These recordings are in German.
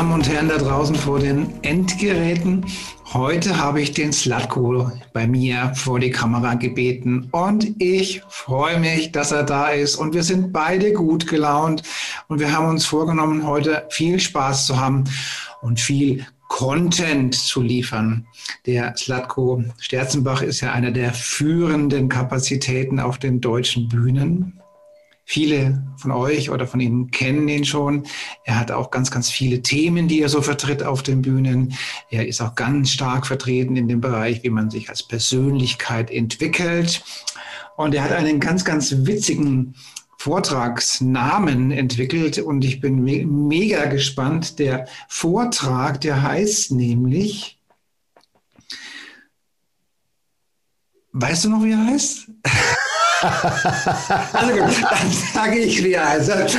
Damen und Herren da draußen vor den Endgeräten. Heute habe ich den Slatko bei mir vor die Kamera gebeten und ich freue mich, dass er da ist und wir sind beide gut gelaunt und wir haben uns vorgenommen, heute viel Spaß zu haben und viel Content zu liefern. Der Slatko Sterzenbach ist ja einer der führenden Kapazitäten auf den deutschen Bühnen. Viele von euch oder von Ihnen kennen ihn schon. Er hat auch ganz, ganz viele Themen, die er so vertritt auf den Bühnen. Er ist auch ganz stark vertreten in dem Bereich, wie man sich als Persönlichkeit entwickelt. Und er hat einen ganz, ganz witzigen Vortragsnamen entwickelt und ich bin me mega gespannt. Der Vortrag, der heißt nämlich, weißt du noch, wie er heißt? also gut, dann sage ich, wie er heißt. Also,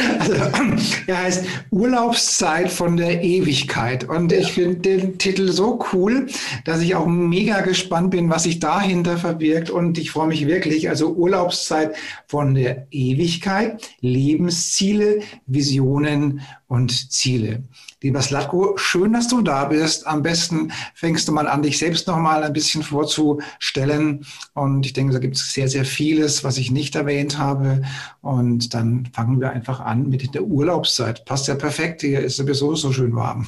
er heißt Urlaubszeit von der Ewigkeit. Und ich finde den Titel so cool, dass ich auch mega gespannt bin, was sich dahinter verbirgt. Und ich freue mich wirklich. Also Urlaubszeit von der Ewigkeit, Lebensziele, Visionen und Ziele. Lieber Slatko, schön, dass du da bist. Am besten fängst du mal an, dich selbst noch mal ein bisschen vorzustellen. Und ich denke, da gibt es sehr, sehr vieles, was ich nicht erwähnt habe. Und dann fangen wir einfach an mit der Urlaubszeit. Passt ja perfekt. Hier ist sowieso so schön warm.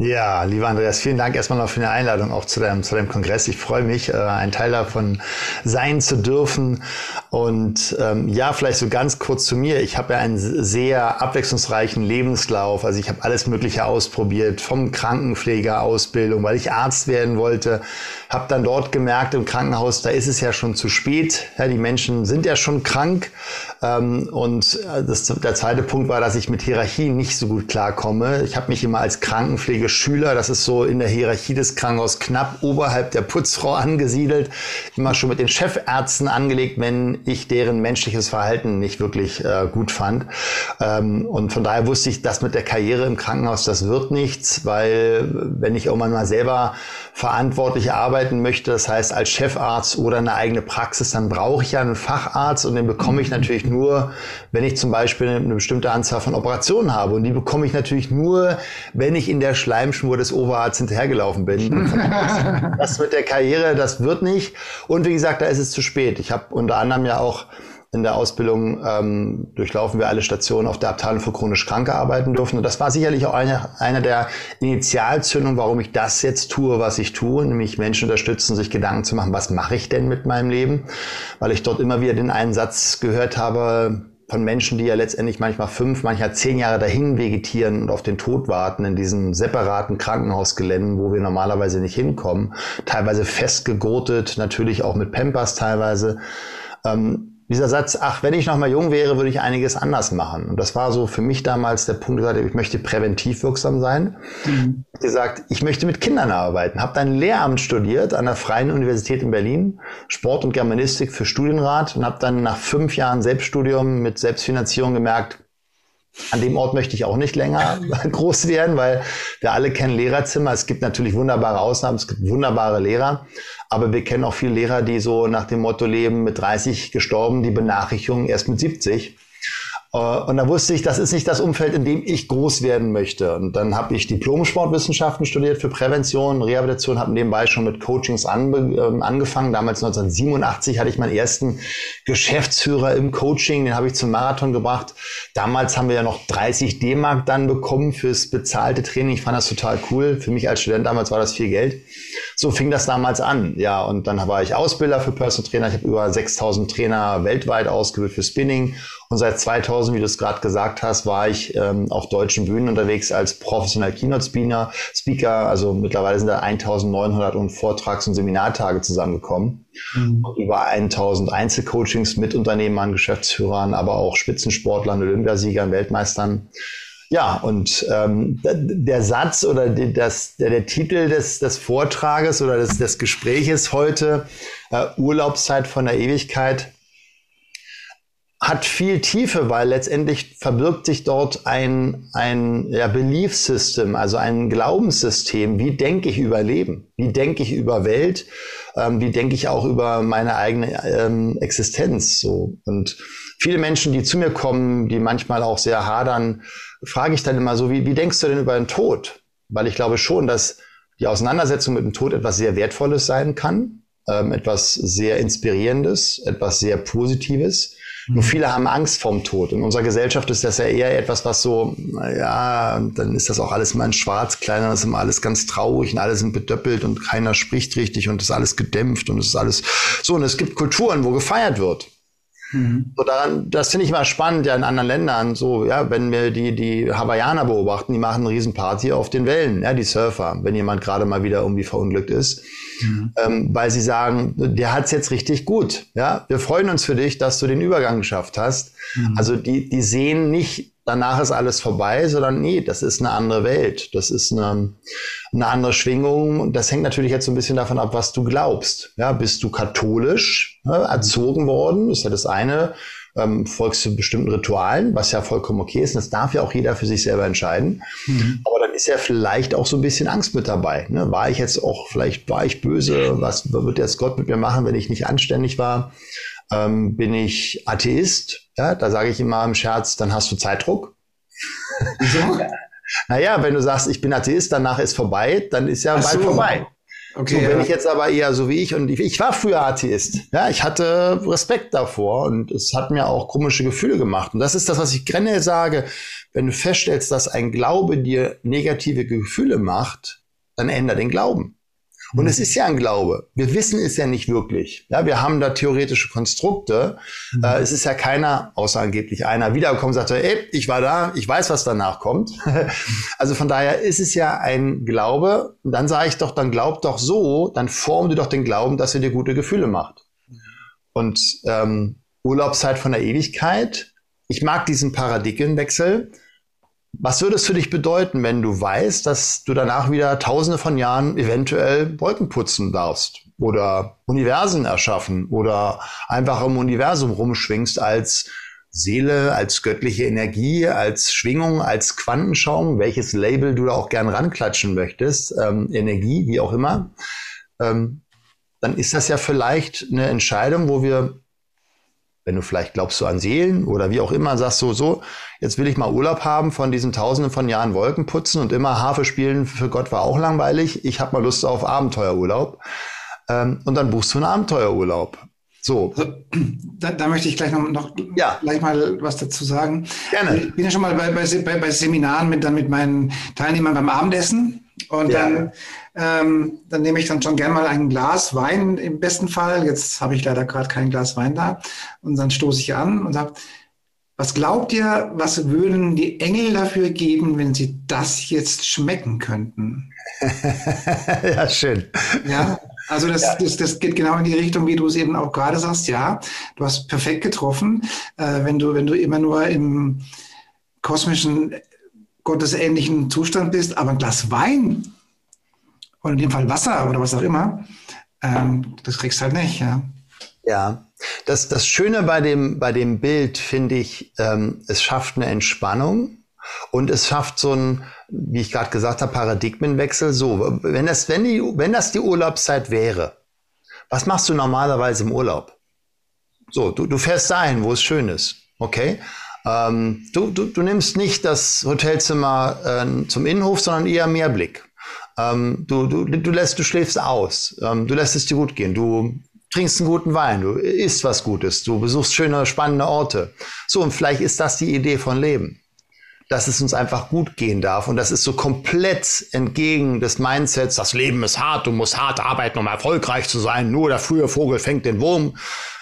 Ja, lieber Andreas, vielen Dank erstmal noch für die Einladung auch zu deinem, zu deinem Kongress. Ich freue mich, äh, ein Teil davon sein zu dürfen. Und ähm, ja, vielleicht so ganz kurz zu mir. Ich habe ja einen sehr abwechslungsreichen Lebenslauf. Also ich habe alles Mögliche ausprobiert, vom Krankenpflegeausbildung, weil ich Arzt werden wollte. Habe dann dort gemerkt im Krankenhaus, da ist es ja schon zu spät. Ja, die Menschen sind ja schon krank. Ähm, und äh, das, der zweite Punkt war, dass ich mit Hierarchien nicht so gut klarkomme. Ich habe mich immer als Krankenpflege Schüler, das ist so in der Hierarchie des Krankenhauses knapp oberhalb der Putzfrau angesiedelt, immer schon mit den Chefärzten angelegt, wenn ich deren menschliches Verhalten nicht wirklich äh, gut fand. Ähm, und von daher wusste ich, dass mit der Karriere im Krankenhaus, das wird nichts, weil wenn ich irgendwann mal selber verantwortlich arbeiten möchte, das heißt als Chefarzt oder eine eigene Praxis, dann brauche ich ja einen Facharzt und den bekomme ich natürlich nur, wenn ich zum Beispiel eine bestimmte Anzahl von Operationen habe. Und die bekomme ich natürlich nur, wenn ich in der Schleim Schleimschnur des Overarztes hinterhergelaufen bin. das mit der Karriere, das wird nicht. Und wie gesagt, da ist es zu spät. Ich habe unter anderem ja auch in der Ausbildung ähm, durchlaufen wir alle Stationen auf der Abteilung für chronisch Kranke arbeiten dürfen. Und das war sicherlich auch eine, eine der Initialzündungen, warum ich das jetzt tue, was ich tue, nämlich Menschen unterstützen, sich Gedanken zu machen, was mache ich denn mit meinem Leben? Weil ich dort immer wieder den einen Satz gehört habe, von Menschen, die ja letztendlich manchmal fünf, manchmal zehn Jahre dahin vegetieren und auf den Tod warten in diesen separaten Krankenhausgeländen, wo wir normalerweise nicht hinkommen, teilweise festgegurtet, natürlich auch mit Pampers teilweise. Ähm, dieser Satz, ach, wenn ich noch mal jung wäre, würde ich einiges anders machen. Und das war so für mich damals der Punkt, gesagt, ich möchte präventiv wirksam sein. Mhm. Ich gesagt, ich möchte mit Kindern arbeiten. Habe dann Lehramt studiert an der Freien Universität in Berlin, Sport und Germanistik für Studienrat und habe dann nach fünf Jahren Selbststudium mit Selbstfinanzierung gemerkt, an dem Ort möchte ich auch nicht länger groß werden, weil wir alle kennen Lehrerzimmer. Es gibt natürlich wunderbare Ausnahmen, es gibt wunderbare Lehrer. Aber wir kennen auch viele Lehrer, die so nach dem Motto leben, mit 30 gestorben, die Benachrichtigung erst mit 70. Äh, und da wusste ich, das ist nicht das Umfeld, in dem ich groß werden möchte. Und dann habe ich Diplom-Sportwissenschaften studiert für Prävention, Rehabilitation, habe nebenbei schon mit Coachings an, äh, angefangen. Damals 1987 hatte ich meinen ersten Geschäftsführer im Coaching, den habe ich zum Marathon gebracht. Damals haben wir ja noch 30 D-Mark dann bekommen fürs bezahlte Training. Ich fand das total cool. Für mich als Student damals war das viel Geld. So fing das damals an. Ja, und dann war ich Ausbilder für Personal Trainer. Ich habe über 6000 Trainer weltweit ausgebildet für Spinning und seit 2000, wie du es gerade gesagt hast, war ich ähm, auf deutschen Bühnen unterwegs als professioneller Keynote-Speaker. Speaker, also mittlerweile sind da 1900 und Vortrags- und Seminartage zusammengekommen. Mhm. Über 1000 Einzelcoachings mit Unternehmern, Geschäftsführern, aber auch Spitzensportlern, Olympiasiegern, Weltmeistern. Ja, und ähm, der Satz oder die, das, der, der Titel des, des Vortrages oder des, des Gespräches heute, äh, Urlaubszeit von der Ewigkeit, hat viel Tiefe, weil letztendlich verbirgt sich dort ein, ein ja, Belief System, also ein Glaubenssystem. Wie denke ich über Leben? Wie denke ich über Welt? Ähm, wie denke ich auch über meine eigene ähm, Existenz? So. Und viele Menschen, die zu mir kommen, die manchmal auch sehr hadern, frage ich dann immer so, wie, wie denkst du denn über den Tod? Weil ich glaube schon, dass die Auseinandersetzung mit dem Tod etwas sehr Wertvolles sein kann, ähm, etwas sehr Inspirierendes, etwas sehr Positives. Nur viele haben Angst vorm Tod. In unserer Gesellschaft ist das ja eher etwas, was so, ja, dann ist das auch alles mal in schwarz, kleiner, das ist immer alles ganz traurig und alle sind bedöppelt und keiner spricht richtig und es ist alles gedämpft und es ist alles so. Und es gibt Kulturen, wo gefeiert wird. Mhm. So daran, das finde ich mal spannend, ja, in anderen Ländern, so, ja, wenn wir die, die Hawaiianer beobachten, die machen eine Riesenparty auf den Wellen, ja, die Surfer, wenn jemand gerade mal wieder irgendwie verunglückt ist. Mhm. Ähm, weil sie sagen, der hat's jetzt richtig gut. Ja, wir freuen uns für dich, dass du den Übergang geschafft hast. Mhm. Also die, die sehen nicht, danach ist alles vorbei, sondern nee, das ist eine andere Welt. Das ist eine, eine andere Schwingung. Und das hängt natürlich jetzt so ein bisschen davon ab, was du glaubst. Ja, bist du katholisch ne, erzogen worden? Ist ja das eine ähm, folgst du bestimmten Ritualen, was ja vollkommen okay ist. Und das darf ja auch jeder für sich selber entscheiden. Mhm. Aber dann ist ja vielleicht auch so ein bisschen Angst mit dabei. Ne? War ich jetzt auch, vielleicht war ich böse, was wird jetzt Gott mit mir machen, wenn ich nicht anständig war? Ähm, bin ich Atheist? Ja, da sage ich immer im Scherz, dann hast du Zeitdruck. Wieso? naja, wenn du sagst, ich bin Atheist, danach ist vorbei, dann ist ja Ach bald so. vorbei. Okay, so, wenn ja. ich jetzt aber eher so wie ich und ich, ich war früher Atheist, ja, ich hatte Respekt davor und es hat mir auch komische Gefühle gemacht. Und das ist das, was ich generell sage. Wenn du feststellst, dass ein Glaube dir negative Gefühle macht, dann ändere den Glauben. Und es ist ja ein Glaube. Wir wissen es ja nicht wirklich. Ja, wir haben da theoretische Konstrukte. Mhm. Äh, es ist ja keiner, außer angeblich einer, wiedergekommen und sagte, ey, ich war da, ich weiß, was danach kommt. also von daher ist es ja ein Glaube. Und dann sage ich doch, dann glaub doch so, dann form du doch den Glauben, dass er dir gute Gefühle macht. Und ähm, Urlaubszeit von der Ewigkeit. Ich mag diesen Paradigmenwechsel. Was würde es für dich bedeuten, wenn du weißt, dass du danach wieder tausende von Jahren eventuell Wolken putzen darfst oder Universen erschaffen oder einfach im Universum rumschwingst als Seele, als göttliche Energie, als Schwingung, als Quantenschaum, welches Label du da auch gern ranklatschen möchtest, ähm, Energie, wie auch immer, ähm, dann ist das ja vielleicht eine Entscheidung, wo wir wenn du vielleicht glaubst du an Seelen oder wie auch immer, sagst du so, jetzt will ich mal Urlaub haben von diesen Tausenden von Jahren Wolken putzen und immer Harfe spielen für Gott war auch langweilig. Ich habe mal Lust auf Abenteuerurlaub. Ähm, und dann buchst du einen Abenteuerurlaub. So. Also, da, da, möchte ich gleich noch, noch ja. gleich mal was dazu sagen. Gerne. Ich bin ja schon mal bei, bei, bei Seminaren mit, dann mit meinen Teilnehmern beim Abendessen. Und ja. dann, ähm, dann nehme ich dann schon gern mal ein Glas Wein im besten Fall. Jetzt habe ich leider gerade kein Glas Wein da. Und dann stoße ich an und sage, was glaubt ihr, was würden die Engel dafür geben, wenn sie das jetzt schmecken könnten? ja, schön. Ja, also das, ja. Das, das geht genau in die Richtung, wie du es eben auch gerade sagst. Ja, du hast perfekt getroffen. Äh, wenn, du, wenn du immer nur im kosmischen gottesähnlichen Zustand bist, aber ein Glas Wein oder in dem Fall Wasser oder was auch immer, ähm, das kriegst du halt nicht, ja. Ja, das, das Schöne bei dem, bei dem Bild finde ich, ähm, es schafft eine Entspannung und es schafft so ein, wie ich gerade gesagt habe, Paradigmenwechsel. So, wenn das, wenn, die, wenn das die Urlaubszeit wäre, was machst du normalerweise im Urlaub? So, du, du fährst dahin, wo es schön ist. Okay? Ähm, du, du, du nimmst nicht das Hotelzimmer äh, zum Innenhof, sondern eher Mehrblick. Ähm, du, du, du, lässt, du schläfst aus. Ähm, du lässt es dir gut gehen. Du trinkst einen guten Wein. Du isst was Gutes. Du besuchst schöne, spannende Orte. So, und vielleicht ist das die Idee von Leben. Dass es uns einfach gut gehen darf. Und das ist so komplett entgegen des Mindsets, das Leben ist hart, du musst hart arbeiten, um erfolgreich zu sein. Nur der frühe Vogel fängt den Wurm.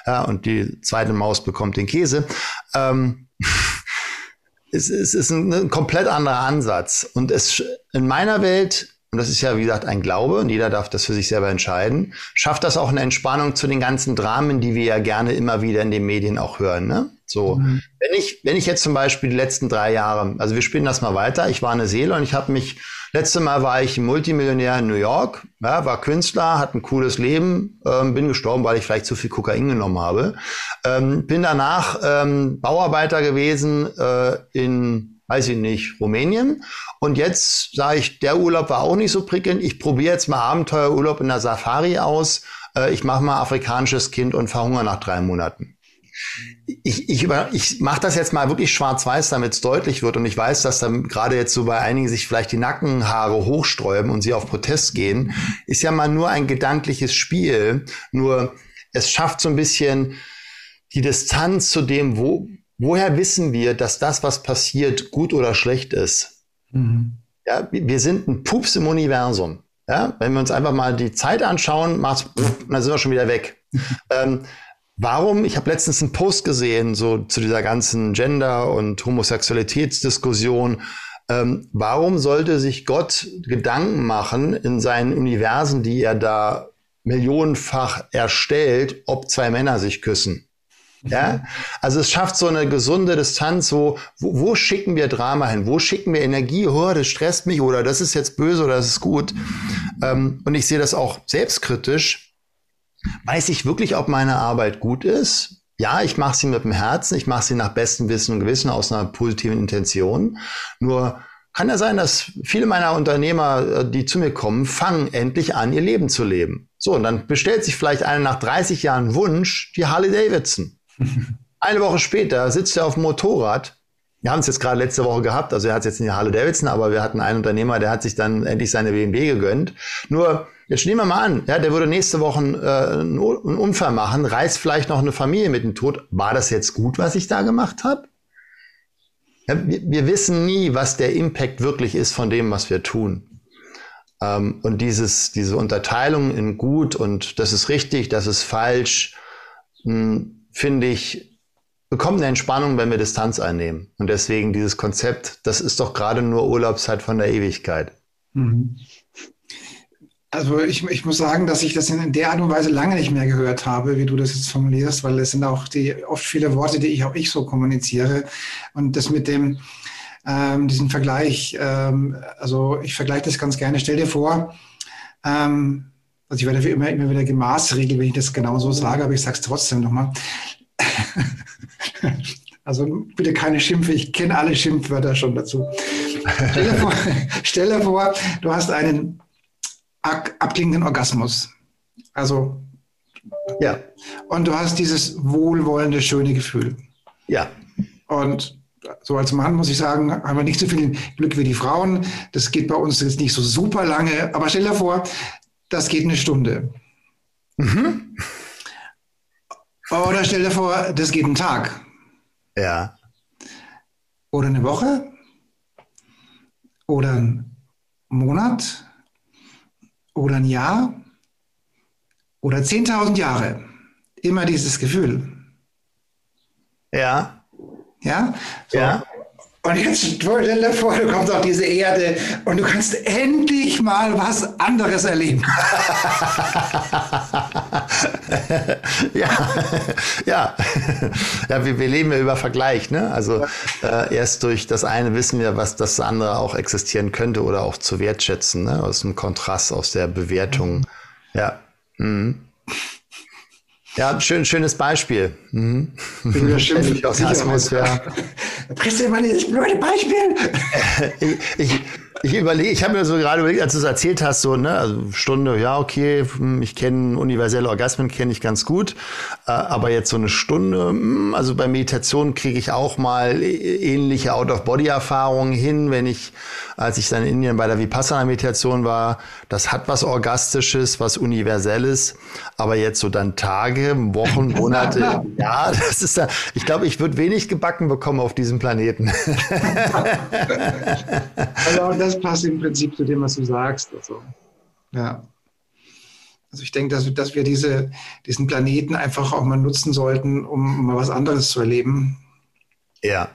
Ja, und die zweite Maus bekommt den Käse. Ähm, es, es ist ein, ein komplett anderer Ansatz. Und es in meiner Welt, und das ist ja, wie gesagt, ein Glaube und jeder darf das für sich selber entscheiden, schafft das auch eine Entspannung zu den ganzen Dramen, die wir ja gerne immer wieder in den Medien auch hören. Ne? So, mhm. wenn ich, wenn ich jetzt zum Beispiel die letzten drei Jahre, also wir spielen das mal weiter, ich war eine Seele und ich habe mich, letzte Mal war ich Multimillionär in New York, ja, war Künstler, hatte ein cooles Leben, ähm, bin gestorben, weil ich vielleicht zu viel Kokain genommen habe. Ähm, bin danach ähm, Bauarbeiter gewesen äh, in weiß ich nicht, Rumänien. Und jetzt sage ich, der Urlaub war auch nicht so prickelnd. Ich probiere jetzt mal Abenteuerurlaub in der Safari aus. Äh, ich mache mal afrikanisches Kind und verhungere nach drei Monaten. Ich, ich, ich mache das jetzt mal wirklich schwarz-weiß, damit es deutlich wird. Und ich weiß, dass dann gerade jetzt so bei einigen sich vielleicht die Nackenhaare hochsträuben und sie auf Protest gehen. Ist ja mal nur ein gedankliches Spiel. Nur es schafft so ein bisschen die Distanz zu dem, wo, Woher wissen wir, dass das, was passiert, gut oder schlecht ist? Mhm. Ja, wir sind ein Pups im Universum. Ja, wenn wir uns einfach mal die Zeit anschauen, macht's, pff, dann sind wir schon wieder weg. ähm, warum? Ich habe letztens einen Post gesehen, so zu dieser ganzen Gender- und Homosexualitätsdiskussion. Ähm, warum sollte sich Gott Gedanken machen in seinen Universen, die er da millionenfach erstellt, ob zwei Männer sich küssen? Ja, also es schafft so eine gesunde Distanz, wo, wo, wo schicken wir Drama hin? Wo schicken wir Energie? Oh, das stresst mich oder das ist jetzt böse oder das ist gut. Ähm, und ich sehe das auch selbstkritisch. Weiß ich wirklich, ob meine Arbeit gut ist? Ja, ich mache sie mit dem Herzen, ich mache sie nach bestem Wissen und Gewissen aus einer positiven Intention. Nur kann ja sein, dass viele meiner Unternehmer, äh, die zu mir kommen, fangen endlich an, ihr Leben zu leben. So, und dann bestellt sich vielleicht einer nach 30 Jahren Wunsch, die Harley Davidson. Eine Woche später sitzt er auf dem Motorrad. Wir haben es jetzt gerade letzte Woche gehabt, also er hat jetzt nicht Harley Davidson, aber wir hatten einen Unternehmer, der hat sich dann endlich seine BMW gegönnt. Nur, jetzt nehmen wir mal an, ja, der würde nächste Woche äh, einen Unfall machen, reißt vielleicht noch eine Familie mit dem Tod. War das jetzt gut, was ich da gemacht habe? Ja, wir, wir, wissen nie, was der Impact wirklich ist von dem, was wir tun. Ähm, und dieses, diese Unterteilung in gut und das ist richtig, das ist falsch, mh, hm, finde ich, bekommt eine Entspannung, wenn wir Distanz einnehmen. Und deswegen dieses Konzept, das ist doch gerade nur Urlaubszeit von der Ewigkeit. Mhm. Also ich, ich muss sagen, dass ich das in der Art und Weise lange nicht mehr gehört habe, wie du das jetzt formulierst, weil es sind auch die oft viele Worte, die ich auch ich so kommuniziere. Und das mit dem ähm, diesen Vergleich, ähm, also ich vergleiche das ganz gerne. Stell dir vor, ähm, also ich werde immer, immer wieder gemaßregelt, wenn ich das genau so sage, aber ich sage es trotzdem nochmal. also bitte keine Schimpfe, ich kenne alle Schimpfwörter schon dazu. Stell dir vor, stell dir vor du hast einen abklingenden Orgasmus. Also ja. Und du hast dieses wohlwollende, schöne Gefühl. Ja. Und so als Mann muss ich sagen, haben wir nicht so viel Glück wie die Frauen. Das geht bei uns jetzt nicht so super lange. Aber stell dir vor, das geht eine Stunde. Mhm. Oder stell dir vor, das geht einen Tag. Ja. Oder eine Woche. Oder einen Monat. Oder ein Jahr. Oder 10.000 Jahre. Immer dieses Gefühl. Ja. Ja? So. Ja. Und jetzt stell dir vor, du kommst auf diese Erde und du kannst endlich mal was anderes erleben. ja, ja, ja, wir, wir leben ja über Vergleich, ne? Also äh, erst durch das eine wissen wir, was das andere auch existieren könnte oder auch zu wertschätzen, ne? Aus dem Kontrast, aus der Bewertung. Ja. Mhm. Ja, schön, schönes Beispiel. Mhm. Bin ja schimpflich aus Atmosphäre. Bringst du mal dieses blöde Beispiel? ich, ich, ich überlege, ich habe mir so gerade überlegt, als du es erzählt hast, so, ne, also Stunde, ja, okay, hm, ich kenne universelle Orgasmen, kenne ich ganz gut, äh, aber jetzt so eine Stunde, hm, also bei Meditation kriege ich auch mal ähnliche Out-of-Body-Erfahrungen hin, wenn ich, als ich dann in Indien bei der Vipassana-Meditation war, das hat was Orgastisches, was Universelles, aber jetzt so dann Tage, Wochen, Monate, ja, das ist da, ich glaube, ich würde wenig gebacken bekommen auf diesem Planeten. also, das passt im Prinzip zu dem, was du sagst. Also, ja. Also ich denke, dass, dass wir diese, diesen Planeten einfach auch mal nutzen sollten, um mal was anderes zu erleben. Ja.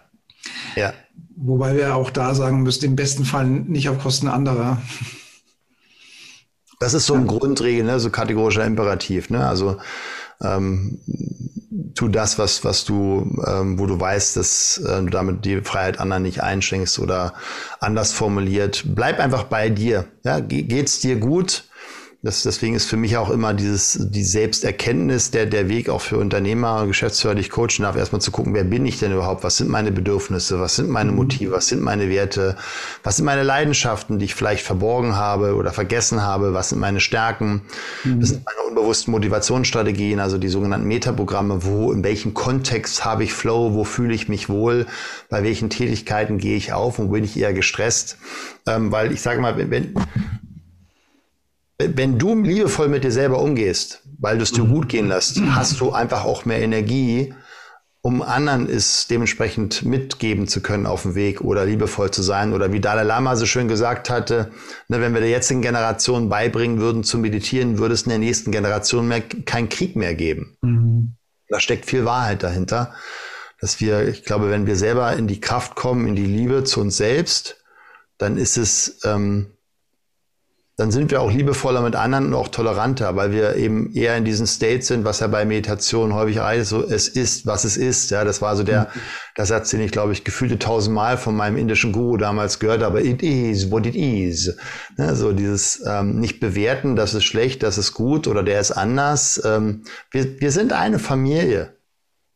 Ja. Wobei wir auch da sagen müssen, im besten Fall nicht auf Kosten anderer. Das ist so ein ja. Grundregel, ne? so kategorischer Imperativ. Ne? Also ähm, tu das, was, was du, ähm, wo du weißt, dass äh, du damit die Freiheit anderen nicht einschränkst oder anders formuliert. Bleib einfach bei dir. Ja? Ge geht's dir gut? Das, deswegen ist für mich auch immer dieses, die Selbsterkenntnis, der, der Weg auch für Unternehmer, Geschäftsführer, die ich coachen darf, erstmal zu gucken, wer bin ich denn überhaupt? Was sind meine Bedürfnisse? Was sind meine mhm. Motive? Was sind meine Werte? Was sind meine Leidenschaften, die ich vielleicht verborgen habe oder vergessen habe? Was sind meine Stärken? Mhm. Was sind meine unbewussten Motivationsstrategien, also die sogenannten Metaprogramme? Wo, in welchem Kontext habe ich Flow? Wo fühle ich mich wohl? Bei welchen Tätigkeiten gehe ich auf? Wo bin ich eher gestresst? Ähm, weil ich sage mal, wenn, wenn du liebevoll mit dir selber umgehst, weil du es dir gut gehen lässt, hast du einfach auch mehr Energie, um anderen es dementsprechend mitgeben zu können auf dem Weg oder liebevoll zu sein. Oder wie Dalai Lama so schön gesagt hatte, ne, wenn wir der jetzigen Generation beibringen würden zu meditieren, würde es in der nächsten Generation mehr, keinen Krieg mehr geben. Mhm. Da steckt viel Wahrheit dahinter, dass wir, ich glaube, wenn wir selber in die Kraft kommen, in die Liebe zu uns selbst, dann ist es ähm, dann sind wir auch liebevoller mit anderen und auch toleranter, weil wir eben eher in diesen State sind, was ja bei Meditation häufig heißt, so es ist, was es ist. Ja, das war so der, mhm. der Satz, den ich, glaube ich, gefühlte tausendmal von meinem indischen Guru damals gehört habe. It is what it is. Ja, so dieses ähm, nicht bewerten, das ist schlecht, das ist gut oder der ist anders. Ähm, wir, wir sind eine Familie.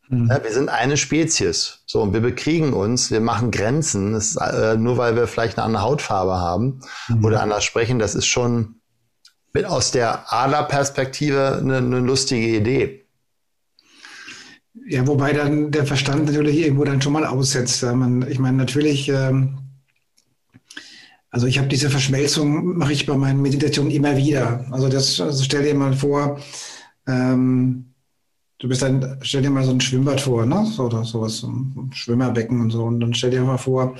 Mhm. Ja, wir sind eine Spezies. So, und wir bekriegen uns, wir machen Grenzen, das, äh, nur weil wir vielleicht eine andere Hautfarbe haben mhm. oder anders sprechen, das ist schon mit, aus der Adlerperspektive eine, eine lustige Idee. Ja, wobei dann der Verstand natürlich irgendwo dann schon mal aussetzt. Man, ich meine, natürlich, ähm, also ich habe diese Verschmelzung, mache ich bei meinen Meditationen immer wieder. Also das, also stell dir mal vor, ähm, du bist ein, stell dir mal so ein Schwimmbad vor, ne? So, oder sowas, so ein Schwimmerbecken und so. Und dann stell dir mal vor,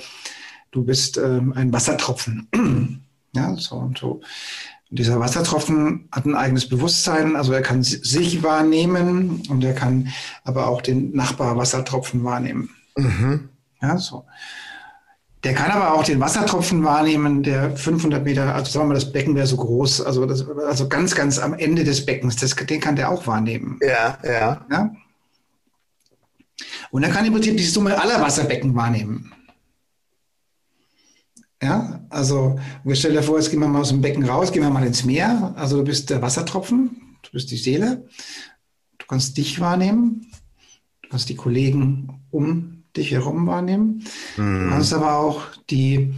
du bist ähm, ein Wassertropfen. ja, so und so. Und dieser Wassertropfen hat ein eigenes Bewusstsein, also er kann sich wahrnehmen und er kann aber auch den Nachbarwassertropfen wahrnehmen. Mhm. Ja, so. Der kann aber auch den Wassertropfen wahrnehmen, der 500 Meter, also sagen wir mal, das Becken wäre so groß, also, das, also ganz, ganz am Ende des Beckens, das, den kann der auch wahrnehmen. Ja, ja. ja? Und er kann im Prinzip die Summe aller Wasserbecken wahrnehmen. Ja, also wir stellen dir vor, jetzt gehen wir mal aus dem Becken raus, gehen wir mal ins Meer. Also du bist der Wassertropfen, du bist die Seele. Du kannst dich wahrnehmen, du kannst die Kollegen um dich herum wahrnehmen. Mhm. Du kannst aber auch die,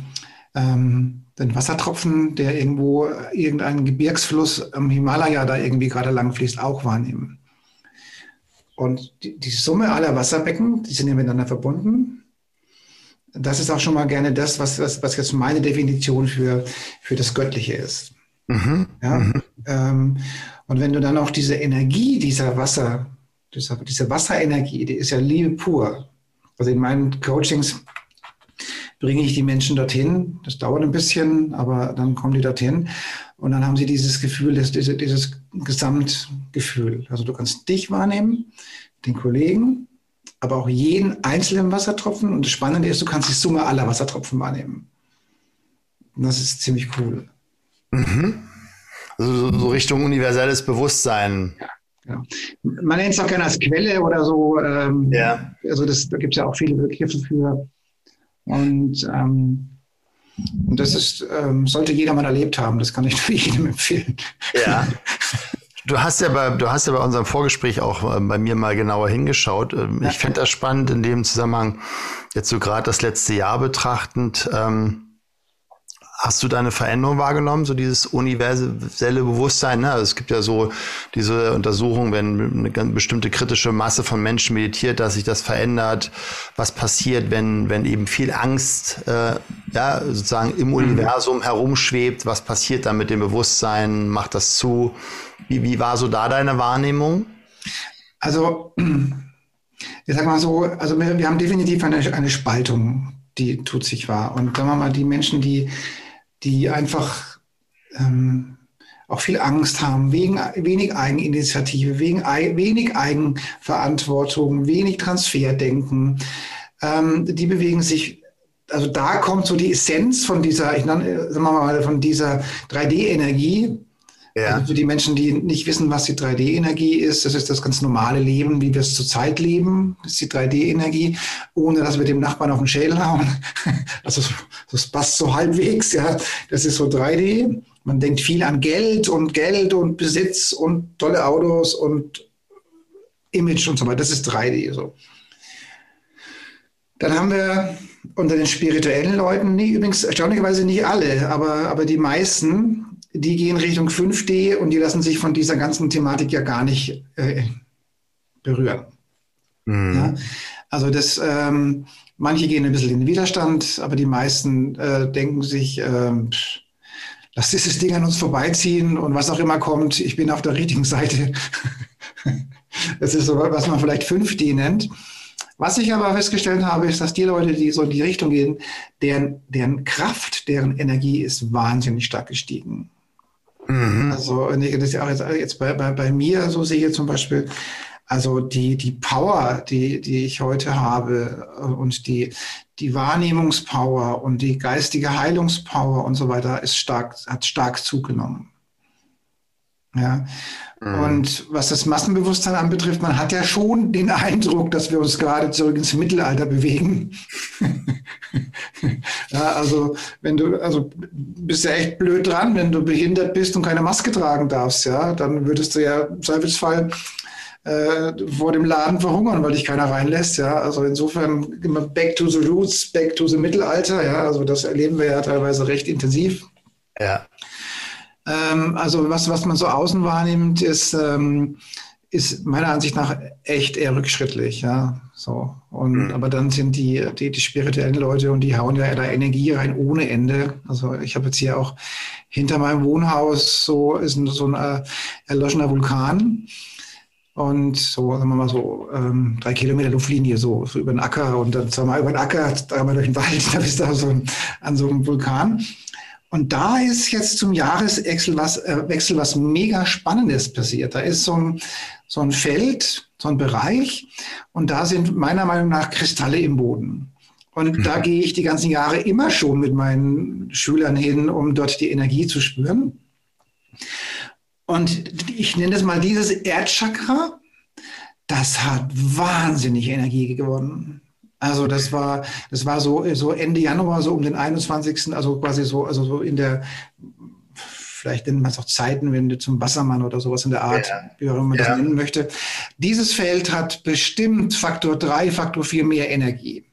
ähm, den Wassertropfen, der irgendwo irgendeinen Gebirgsfluss am Himalaya da irgendwie gerade lang fließt, auch wahrnehmen. Und die, die Summe aller Wasserbecken, die sind ja miteinander verbunden. Das ist auch schon mal gerne das, was, was, was jetzt meine Definition für, für das Göttliche ist. Mhm. Ja? Mhm. Ähm, und wenn du dann auch diese Energie dieser Wasser, dieser, diese Wasserenergie, die ist ja Liebe pur. Also in meinen Coachings bringe ich die Menschen dorthin. Das dauert ein bisschen, aber dann kommen die dorthin. Und dann haben sie dieses Gefühl, das, dieses, dieses Gesamtgefühl. Also du kannst dich wahrnehmen, den Kollegen, aber auch jeden einzelnen Wassertropfen. Und das Spannende ist, du kannst die Summe aller Wassertropfen wahrnehmen. Und das ist ziemlich cool. Mhm. Also so Richtung universelles Bewusstsein. Ja. Ja. Man nennt es auch gerne als Quelle oder so. Ähm, ja. Also das, da gibt es ja auch viele Begriffe für. Und, ähm, und das ist, ähm, sollte jeder mal erlebt haben. Das kann ich für jedem empfehlen. Ja. Du hast ja bei, du hast ja bei unserem Vorgespräch auch äh, bei mir mal genauer hingeschaut. Ähm, ich fände das spannend in dem Zusammenhang, jetzt so gerade das letzte Jahr betrachtend. Ähm, Hast du da eine Veränderung wahrgenommen, so dieses universelle Bewusstsein? Ne? Also es gibt ja so diese Untersuchung, wenn eine ganz bestimmte kritische Masse von Menschen meditiert, dass sich das verändert. Was passiert, wenn, wenn eben viel Angst äh, ja, sozusagen im mhm. Universum herumschwebt? Was passiert dann mit dem Bewusstsein? Macht das zu? Wie, wie war so da deine Wahrnehmung? Also, ich sag mal so, also wir, wir haben definitiv eine, eine Spaltung die tut sich wahr. Und sagen wir mal, die Menschen, die die einfach ähm, auch viel Angst haben, wegen wenig Eigeninitiative, wegen wenig Eigenverantwortung, wenig Transferdenken. Ähm, die bewegen sich, also da kommt so die Essenz von dieser, ich nenne, sagen wir mal, von dieser 3D-Energie, Ja. Also für die Menschen, die nicht wissen, was die 3D-Energie ist, das ist das ganz normale Leben, wie wir es zurzeit leben. Ist die 3D-Energie, ohne dass wir dem Nachbarn auf den Schädel hauen. Also das passt so halbwegs, ja. Das ist so 3D. Man denkt viel an Geld und Geld und Besitz und tolle Autos und Image und so weiter. Das ist 3D so. Dann haben wir unter den spirituellen Leuten, nee, übrigens erstaunlicherweise nicht alle, aber, aber die meisten, die gehen Richtung 5D und die lassen sich von dieser ganzen Thematik ja gar nicht äh, berühren. Mhm. Ja? Also das, ähm, manche gehen ein bisschen in den Widerstand, aber die meisten äh, denken sich, äh, lass dieses Ding an uns vorbeiziehen und was auch immer kommt, ich bin auf der richtigen Seite. das ist so, was man vielleicht 5D nennt. Was ich aber festgestellt habe, ist, dass die Leute, die so in die Richtung gehen, deren, deren Kraft, deren Energie ist wahnsinnig stark gestiegen. Mhm. Also das ist auch jetzt, jetzt bei, bei, bei mir so sehe ich zum Beispiel, also die, die Power, die, die ich heute habe äh, und die, die Wahrnehmungspower und die geistige Heilungspower und so weiter ist stark, hat stark zugenommen. Ja. Mhm. Und was das Massenbewusstsein anbetrifft, man hat ja schon den Eindruck, dass wir uns gerade zurück ins Mittelalter bewegen. ja, also wenn du, also bist ja echt blöd dran, wenn du behindert bist und keine Maske tragen darfst, ja, dann würdest du ja im Zweifelsfall äh, vor dem Laden verhungern, weil dich keiner reinlässt, ja. Also insofern immer back to the roots, back to the Mittelalter, ja. Also das erleben wir ja teilweise recht intensiv. Ja. Ähm, also was, was man so außen wahrnimmt, ist, ähm, ist meiner Ansicht nach echt eher rückschrittlich, ja. So. Und, mhm. aber dann sind die, die, die spirituellen Leute und die hauen ja da Energie rein ohne Ende. Also ich habe jetzt hier auch hinter meinem Wohnhaus so ist ein, so ein äh, erloschener Vulkan. Und so, sagen wir mal so, ähm, drei Kilometer Luftlinie, so, so über den Acker und dann zweimal über den Acker, dreimal durch den Wald, da bist du so ein, an so einem Vulkan. Und da ist jetzt zum Jahreswechsel was, äh, Wechsel was mega Spannendes passiert. Da ist so ein, so ein Feld, so ein Bereich und da sind meiner Meinung nach Kristalle im Boden. Und mhm. da gehe ich die ganzen Jahre immer schon mit meinen Schülern hin, um dort die Energie zu spüren. Und ich nenne es mal dieses Erdchakra, das hat wahnsinnig Energie gewonnen. Also das war, das war so, so Ende Januar, so um den 21. Also quasi so, also so in der, vielleicht nennt man es auch Zeitenwende zum Wassermann oder sowas in der Art, ja. wie auch immer man ja. das nennen möchte. Dieses Feld hat bestimmt Faktor 3, Faktor 4 mehr Energie.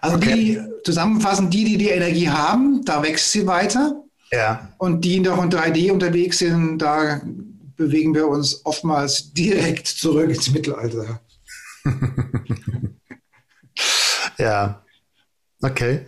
Also okay. die zusammenfassend, die, die die Energie haben, da wächst sie weiter. Ja. Und die noch in 3D unterwegs sind, da bewegen wir uns oftmals direkt zurück ins Mittelalter. ja. Okay.